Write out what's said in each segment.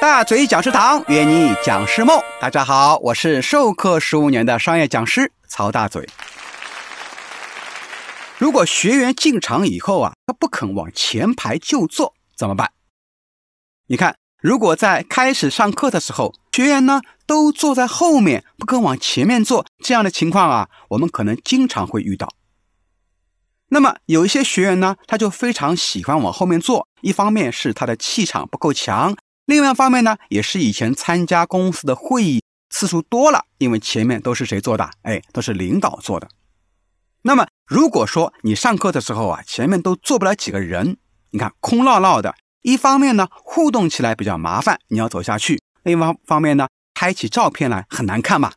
大嘴讲师堂约你讲师梦，大家好，我是授课十五年的商业讲师曹大嘴。如果学员进场以后啊，他不肯往前排就坐，怎么办？你看，如果在开始上课的时候，学员呢都坐在后面，不肯往前面坐，这样的情况啊，我们可能经常会遇到。那么有一些学员呢，他就非常喜欢往后面坐，一方面是他的气场不够强。另外一方面呢，也是以前参加公司的会议次数多了，因为前面都是谁坐的？哎，都是领导坐的。那么如果说你上课的时候啊，前面都坐不了几个人，你看空落落的，一方面呢互动起来比较麻烦，你要走下去；另外一方面呢，拍起照片来很难看嘛。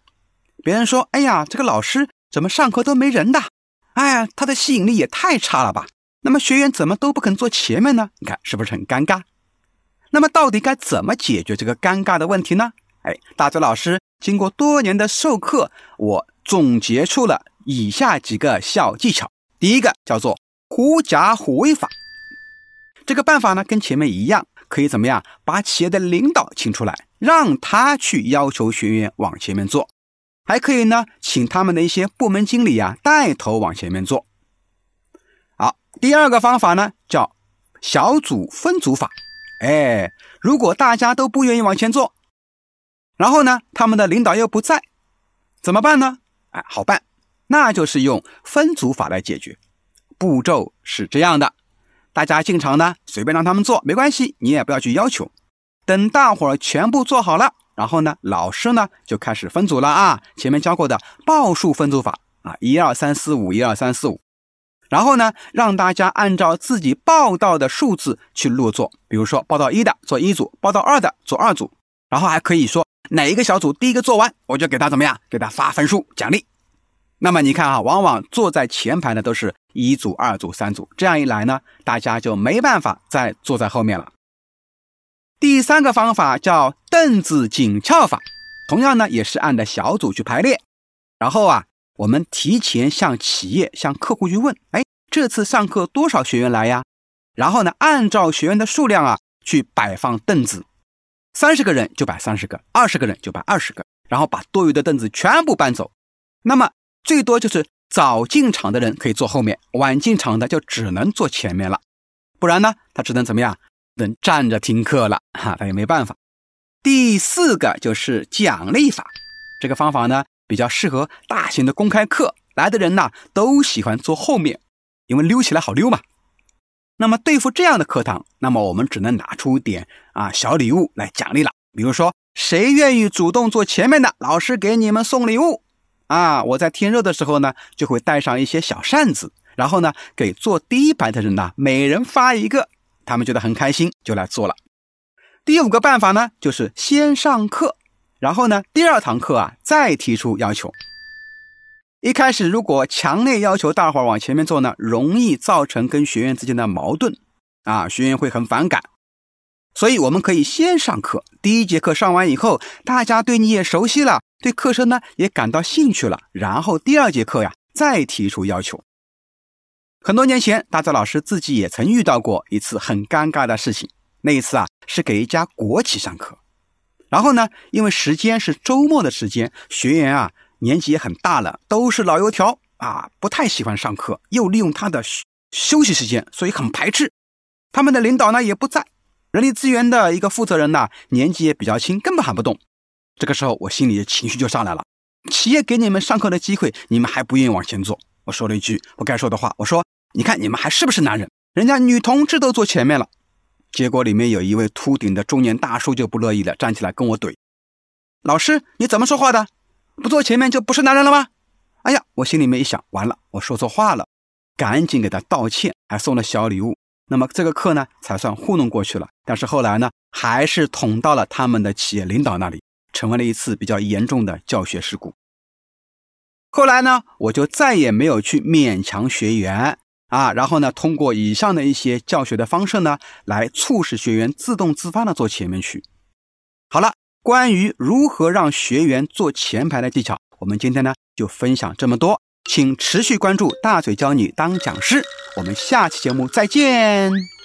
别人说：“哎呀，这个老师怎么上课都没人的？哎呀，他的吸引力也太差了吧？”那么学员怎么都不肯坐前面呢？你看是不是很尴尬？那么到底该怎么解决这个尴尬的问题呢？哎，大嘴老师经过多年的授课，我总结出了以下几个小技巧。第一个叫做狐假虎威法。这个办法呢，跟前面一样，可以怎么样？把企业的领导请出来，让他去要求学员往前面坐，还可以呢，请他们的一些部门经理啊带头往前面坐。好，第二个方法呢，叫小组分组法。哎，如果大家都不愿意往前做，然后呢，他们的领导又不在，怎么办呢？哎，好办，那就是用分组法来解决。步骤是这样的：大家进场呢，随便让他们做，没关系，你也不要去要求。等大伙儿全部做好了，然后呢，老师呢就开始分组了啊。前面教过的报数分组法啊，一二三四五，一二三四五。然后呢，让大家按照自己报到的数字去落座。比如说，报到一的做一组，报到二的做二组。然后还可以说哪一个小组第一个做完，我就给他怎么样，给他发分数奖励。那么你看啊，往往坐在前排的都是一组、二组、三组。这样一来呢，大家就没办法再坐在后面了。第三个方法叫凳子紧俏法，同样呢也是按的小组去排列。然后啊。我们提前向企业、向客户去问，哎，这次上课多少学员来呀？然后呢，按照学员的数量啊，去摆放凳子，三十个人就摆三十个，二十个人就摆二十个，然后把多余的凳子全部搬走。那么最多就是早进场的人可以坐后面，晚进场的就只能坐前面了。不然呢，他只能怎么样？能站着听课了哈，他也没办法。第四个就是奖励法，这个方法呢。比较适合大型的公开课，来的人呢都喜欢坐后面，因为溜起来好溜嘛。那么对付这样的课堂，那么我们只能拿出点啊小礼物来奖励了。比如说，谁愿意主动坐前面的，老师给你们送礼物啊！我在天热的时候呢，就会带上一些小扇子，然后呢给坐第一排的人呢每人发一个，他们觉得很开心，就来做了。第五个办法呢，就是先上课。然后呢，第二堂课啊，再提出要求。一开始如果强烈要求大伙儿往前面坐呢，容易造成跟学员之间的矛盾啊，学员会很反感。所以我们可以先上课，第一节课上完以后，大家对你也熟悉了，对课程呢也感到兴趣了，然后第二节课呀再提出要求。很多年前，大泽老师自己也曾遇到过一次很尴尬的事情。那一次啊，是给一家国企上课。然后呢，因为时间是周末的时间，学员啊年纪也很大了，都是老油条啊，不太喜欢上课，又利用他的休息时间，所以很排斥。他们的领导呢也不在，人力资源的一个负责人呢年纪也比较轻，根本喊不动。这个时候我心里的情绪就上来了。企业给你们上课的机会，你们还不愿意往前坐。我说了一句不该说的话，我说：“你看你们还是不是男人？人家女同志都坐前面了。”结果里面有一位秃顶的中年大叔就不乐意了，站起来跟我怼：“老师，你怎么说话的？不坐前面就不是男人了吗？”哎呀，我心里面一想，完了，我说错话了，赶紧给他道歉，还送了小礼物。那么这个课呢，才算糊弄过去了。但是后来呢，还是捅到了他们的企业领导那里，成为了一次比较严重的教学事故。后来呢，我就再也没有去勉强学员。啊，然后呢，通过以上的一些教学的方式呢，来促使学员自动自发的坐前面去。好了，关于如何让学员坐前排的技巧，我们今天呢就分享这么多，请持续关注大嘴教你当讲师，我们下期节目再见。